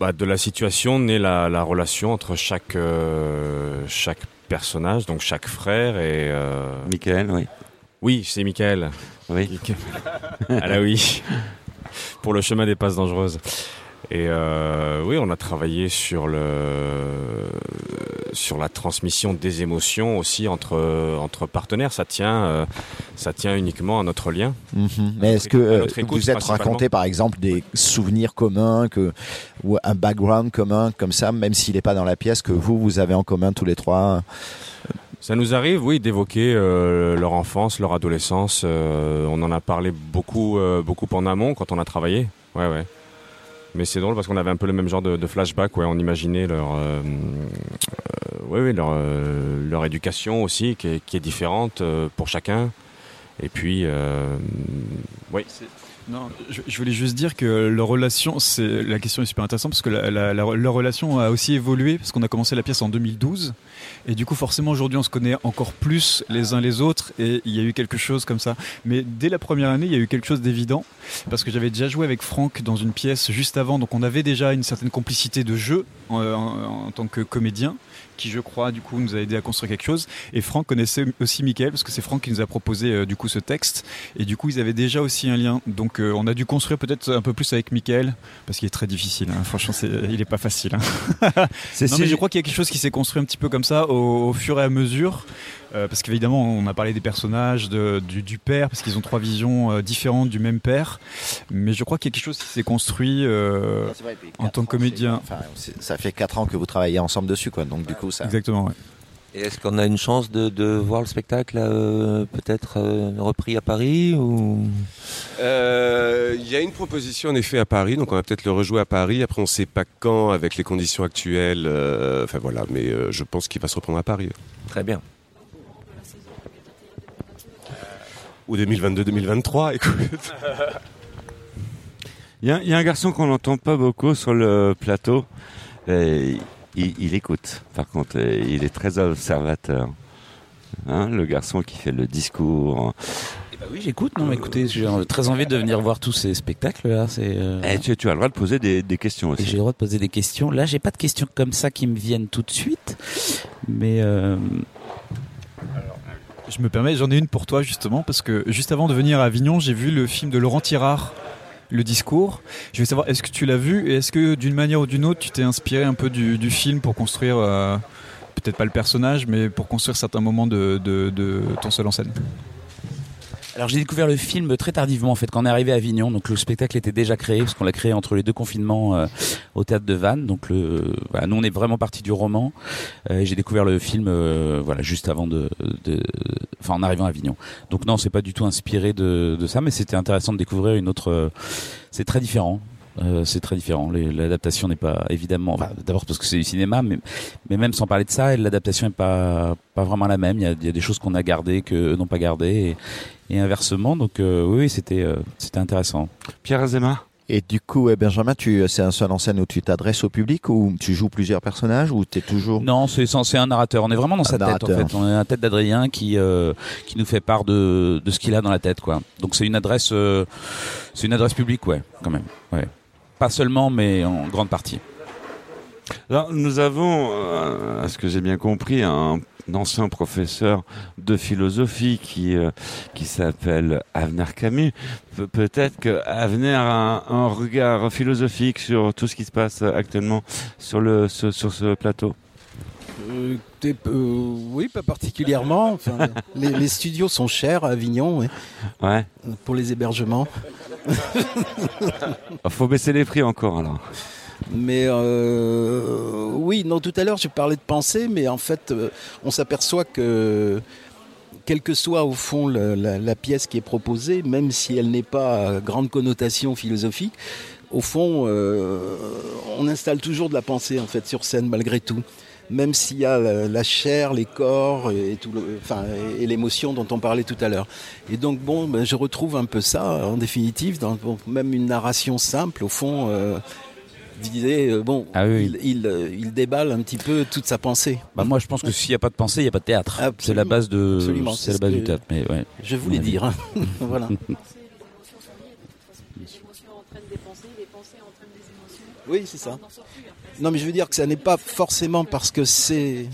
Bah, de la situation naît la, la relation entre chaque, euh, chaque personnage, donc chaque frère et. Euh... Michael, oui. Oui, c'est Michael. Oui. <laughs> ah là oui. Pour le chemin des passes dangereuses. Et euh, oui, on a travaillé sur le sur la transmission des émotions aussi entre entre partenaires. Ça tient euh, ça tient uniquement à notre lien. Mhm. Mais est-ce que euh, écoute, vous êtes raconté par exemple des souvenirs communs que, ou un background commun comme ça, même s'il n'est pas dans la pièce, que vous, vous avez en commun tous les trois? Ça nous arrive, oui, d'évoquer euh, leur enfance, leur adolescence. euh, on en a parlé beaucoup, euh, beaucoup en amont quand on a travaillé. Ouais, ouais. Mais c'est drôle parce qu'on avait un peu le même genre de, flashback. On imaginait leur, euh, euh, leur, euh, leur éducation aussi, qui est, différente euh, pour chacun. Et puis, oui. Non, je, voulais juste dire que leur relation, la question est super intéressante parce que la- leur relation a aussi évolué parce qu'on a commencé la pièce en 2012 et du coup forcément aujourd'hui on se connaît encore plus les uns les autres et il y a eu quelque chose comme ça. Mais dès la première année il y a eu quelque chose d'évident parce que j'avais déjà joué avec Franck dans une pièce juste avant donc on avait déjà une certaine complicité de jeu en, en- en tant que comédien qui je crois du coup nous a aidé à construire quelque chose et Franck connaissait aussi Mickaël parce que c'est Franck qui nous a proposé euh, du coup ce texte et du coup ils avaient déjà aussi un lien donc euh, on a dû construire peut-être un peu plus avec Mickaël parce qu'il est très difficile hein. franchement c'est, il est pas facile hein. Non si- mais je crois qu'il y a quelque chose qui s'est construit un petit peu comme ça au, au fur et à mesure euh, parce qu'évidemment on a parlé des personnages de- du, du père parce qu'ils ont trois visions euh, différentes du même père mais je crois qu'il y a quelque chose qui s'est construit euh, en tant que comédien Enfin, ça fait 4 ans que vous travaillez ensemble dessus, quoi. Donc du coup, ça. Exactement, ouais. Et est-ce qu'on a une chance de, de voir le spectacle euh, peut-être euh, repris à Paris ou? Euh, Il y a une proposition en effet à Paris, donc on va peut-être le rejouer à Paris. Après, on ne sait pas quand, avec les conditions actuelles. euh, Enfin voilà, mais euh, je pense qu'il va se reprendre à Paris. Très bien. Ou 2022-2023, écoute. <laughs> Il y, a- il y a un garçon qu'on n'entend pas beaucoup sur le plateau. Et il, il écoute, par contre, et il est très observateur. Hein, le garçon qui fait le discours. Bah oui, j'écoute. Non, mais écoutez, j'ai très envie de venir voir tous ces spectacles là. C'est. euh, Et tu, tu as le droit de poser des, des questions aussi. j'ai le droit de poser des questions. Là, j'ai pas de questions comme ça qui me viennent tout de suite, mais euh, Je me permets, j'en ai une pour toi justement, parce que juste avant de venir à Avignon, j'ai vu le film de Laurent Tirard, Le Discours. Je vais savoir, est-ce que tu l'as vu et est-ce que d'une manière ou d'une autre, tu t'es inspiré un peu du, film pour construire, euh, peut-être pas le personnage, mais pour construire certains moments de ton seul en scène? Alors j'ai découvert le film très tardivement en fait quand on est arrivé à Avignon. Donc le spectacle était déjà créé parce qu'on l'a créé entre les deux confinements euh, au théâtre de Vannes. Donc le nous on est vraiment parti du roman. Euh, j'ai découvert le film euh, voilà juste avant de, de enfin en arrivant à Avignon. Donc non c'est pas du tout inspiré de, de ça mais c'était intéressant de découvrir une autre euh, c'est très différent euh, c'est très différent. Les- L'adaptation n'est pas évidemment. enfin, D'abord parce que c'est du cinéma, mais, mais même sans parler de ça, l'adaptation n'est pas pas vraiment la même. Il y a, il y a des choses qu'on a gardées que eux n'ont pas gardées et, et inversement. Donc euh, oui, oui, c'était euh, c'était intéressant. Pierre Azema. Et du coup, eh, Benjamin, tu, c'est un seul en scène où tu t'adresses au public ou tu joues plusieurs personnages ou tu es toujours. Non, c'est c'est un narrateur. On est vraiment dans sa tête en narrateur. fait. On est la tête d'Adrien qui euh, qui nous fait part de de ce qu'il a dans la tête quoi. Donc c'est une adresse euh, c'est une adresse publique ouais quand même. Ouais. Pas seulement mais en grande partie. Alors, nous avons, euh, à ce que j'ai bien compris, un ancien professeur de philosophie qui euh, qui s'appelle Avner Camus. Pe- Peut-être que Avner a un, regard philosophique sur tout ce qui se passe actuellement sur le sur ce plateau? Euh, euh, oui, pas particulièrement. Enfin, <laughs> les, les studios sont chers à Avignon, oui, Ouais. pour les hébergements. Il <laughs> faut baisser les prix encore alors. Mais euh, oui, non, tout à l'heure, je parlais de pensée, mais en fait, on s'aperçoit que, quelle que soit au fond la, la- la pièce qui est proposée, même si elle n'est pas à grande connotation philosophique, au fond, euh, on installe toujours de la pensée en fait sur scène malgré tout. Même s'il y a la, la chair, les corps et, tout le- enfin, et, et l'émotion dont on parlait tout à l'heure. Et donc bon, ben, je retrouve un peu ça en définitive, dans bon, même une narration simple au fond. euh, disait, euh, bon, il, il, euh, il déballe un petit peu toute sa pensée. Bah moi je pense que s'il n'y a pas de pensée, il n'y a pas de théâtre. C'est la base de c'est c'est la base ce du théâtre. Mais ouais. je voulais dire. <laughs> <laughs> voilà. Oui, c'est ça. Non, mais je veux dire que ça n'est pas forcément parce que c'est.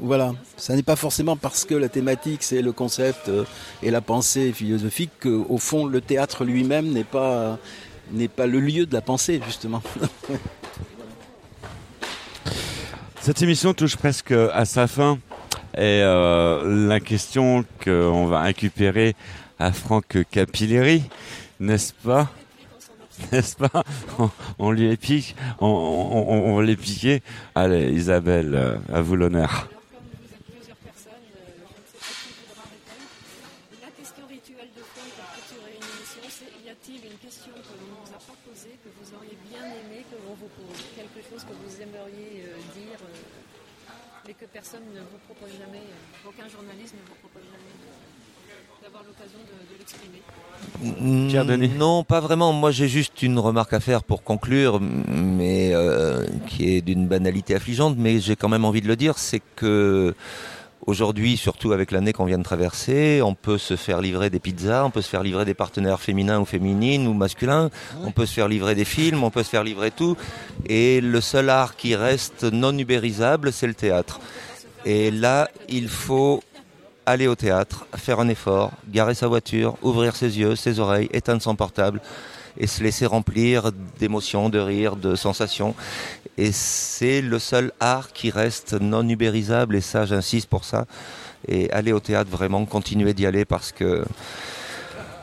Voilà, ça n'est pas forcément parce que la thématique c'est le concept euh, et la pensée philosophique qu'au fond le théâtre lui-même n'est pas le lieu de la pensée justement. <laughs> Cette émission touche presque à sa fin et euh, la question qu'on va récupérer à Franck Capilleri, n'est-ce pas? N'est-ce pas? On, <laughs> on lui épique, on, on, on- on l'épiquer. Allez, Isabelle, euh, à vous l'honneur. La question rituelle de fond pour clôturer une émission, c'est y a-t-il une question que l'on ne vous a pas posée, que vous auriez bien aimé que l'on vous pose Quelque chose que vous aimeriez euh, dire, euh, mais que personne ne vous propose jamais, euh, aucun journaliste ne vous propose jamais de- d'avoir l'occasion de, de l'exprimer Pierre Denis. Non, pas vraiment. Moi, j'ai juste une remarque à faire pour conclure, mais euh, qui est d'une banalité affligeante, mais j'ai quand même envie de le dire, c'est que aujourd'hui, surtout avec l'année qu'on vient de traverser, on peut se faire livrer des pizzas, on peut se faire livrer des partenaires féminins ou féminines ou masculins, on peut se faire livrer des films, on peut se faire livrer tout, et le seul art qui reste non ubérisable, c'est le théâtre. Et là, il faut aller au théâtre, faire un effort, garer sa voiture, ouvrir ses yeux, ses oreilles, éteindre son portable et se laisser remplir d'émotions, de rires, de sensations. Et c'est le seul art qui reste non ubérisable et ça, j'insiste pour ça. Et aller au théâtre, vraiment, continuer d'y aller parce que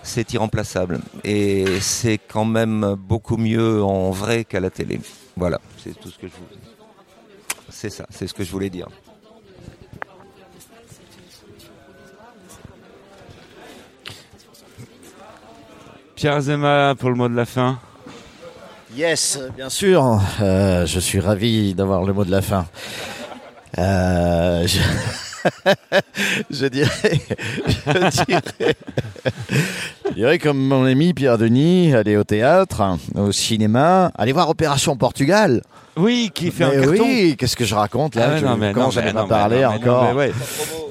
c'est irremplaçable. Et c'est quand même beaucoup mieux en vrai qu'à la télé. Voilà, c'est tout ce que je vous... C'est ça, c'est ce que je voulais dire. Pierre Azema pour le mot de la fin. Yes, bien sûr. Euh, je suis ravi d'avoir le mot de la fin. Euh, je dirais, <laughs> je dirais, <laughs> je dirais comme mon ami Pierre Denis, aller au théâtre, au cinéma, aller voir Opération Portugal. Oui, qui fait un carton. Oui, qu'est-ce que je raconte là Ah ouais, Je non, non, parler mais non, mais encore. ouais.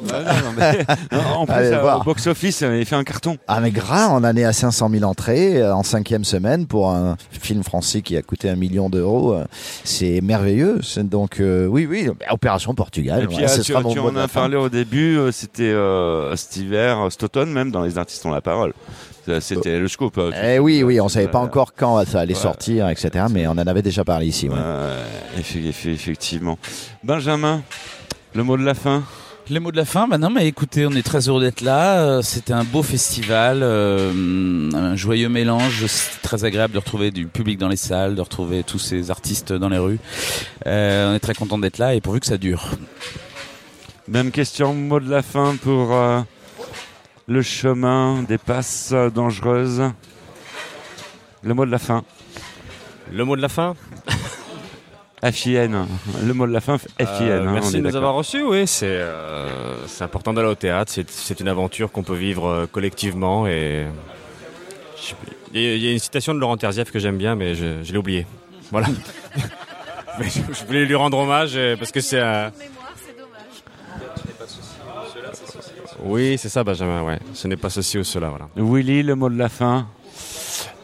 Ouais, <laughs> en plus, euh, voir. au box-office, euh, il fait un carton. Ah mais gras, on en est à 500 000 entrées euh, en cinquième semaine pour un film français qui a coûté un million d'euros. euh, C'est merveilleux. Donc oui, oui, bah, Opération Portugal. Et puis, voilà, ah, tu, tu en as parlé au début, c'était cet hiver, cet automne même, dans Les Artistes ont la parole. Ça, C'était le scoop. euh, Eh oui, oui, on savait pas encore quand ça allait Ouais. sortir, etc. Mais on en avait déjà parlé ici. ouais. Effectivement. Benjamin, le mot de la fin? Les mots de la fin, bah non, mais écoutez, on est très heureux d'être là. Euh, C'était un beau festival, euh, un joyeux mélange. C'est très agréable de retrouver du public dans les salles, de retrouver tous ces artistes dans les rues. Euh, on est très content d'être là et pourvu que ça dure. Même question, mot de la fin pour euh, le chemin des passes dangereuses. Le mot de la fin. Le mot de la fin FIN. Le mot de la fin, FIN. Euh, hein, merci de nous avoir reçus. Oui, c'est euh, c'est important d'aller au théâtre. C'est- une aventure qu'on peut vivre euh, collectivement. Et il y, a- il y a une citation de Laurent Terzieff que j'aime bien, mais je, je l'ai oublié. Voilà. <laughs> mais je, je voulais lui rendre hommage parce que c'est un. Oui, c'est ça, Benjamin. Ouais, ce n'est pas ceci ou cela. Voilà. Willy, le mot de la fin.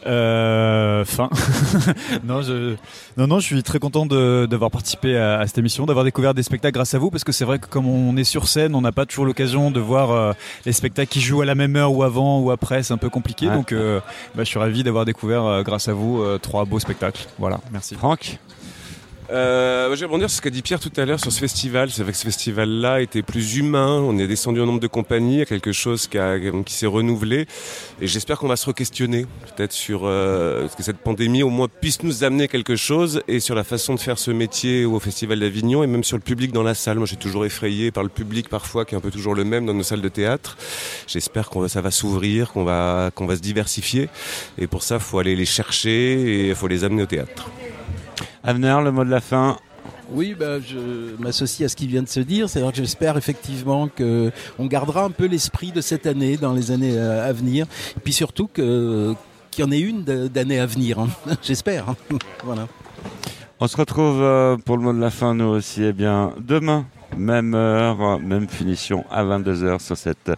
Euh, fin. <laughs> non, je, non, non, je suis très content de- d'avoir participé à, à cette émission, d'avoir découvert des spectacles grâce à vous, parce que c'est vrai que comme on est sur scène, on n'a pas toujours l'occasion de voir euh, les spectacles qui jouent à la même heure ou avant ou après, c'est un peu compliqué. Ouais. Donc, euh, bah, je suis ravi d'avoir découvert euh, grâce à vous euh, trois beaux spectacles. Voilà, merci. Franck? Euh, je vais rebondir sur ce qu'a dit Pierre tout à l'heure sur ce festival. C'est vrai que ce festival-là était plus humain. On est descendu au nombre de compagnies, il y a quelque chose qui, qui s'est renouvelé. Et j'espère qu'on va se re-questionner, peut-être sur euh, ce que cette pandémie au moins puisse nous amener quelque chose et sur la façon de faire ce métier au Festival d'Avignon et même sur le public dans la salle. Moi, j'ai toujours effrayé par le public parfois qui est un peu toujours le même dans nos salles de théâtre. J'espère qu'on ça va s'ouvrir, qu'on va, qu'on va se diversifier. Et pour ça, faut aller les chercher et faut les amener au théâtre. Avner, le mot de la fin. Oui, bah, je m'associe à ce qui vient de se dire. C'est-à-dire que j'espère effectivement que on gardera un peu l'esprit de cette année dans les années euh, à venir. Et puis surtout que qu'il y en ait une d'année à venir. hein. <laughs> j'espère. hein. <laughs> voilà. On se retrouve euh, pour le mot de la fin, nous aussi, eh bien, demain. Même heure, même finition à 22h sur cette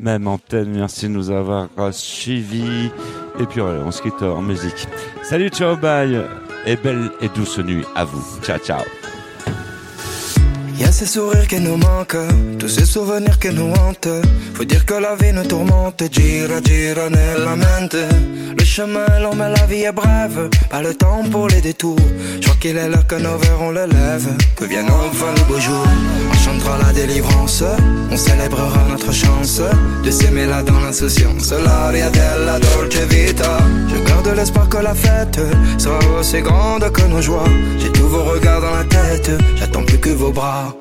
même antenne. Merci de nous avoir euh, suivis. Et puis on se quitte en musique. Salut, ciao, bye. Et belle et douce nuit à vous. Ciao, ciao. Y a ces sourires qui nous manquent, tous ces souvenirs qui nous hantent. Faut dire que la vie nous tourmente, gira gira nella mente. Le chemin long mais la vie est brève, pas le temps pour les détours. Je crois qu'il est l'heure que nos verres on le lève, que vienne enfin le beau jour. On chantera la délivrance, on célébrera notre chance de s'aimer là dans l'insouciance. L'aria della dolce vita. Garde l'espoir que la fête sera aussi grande que nos joies. J'ai tous vos regards dans la tête, j'attends plus que vos bras.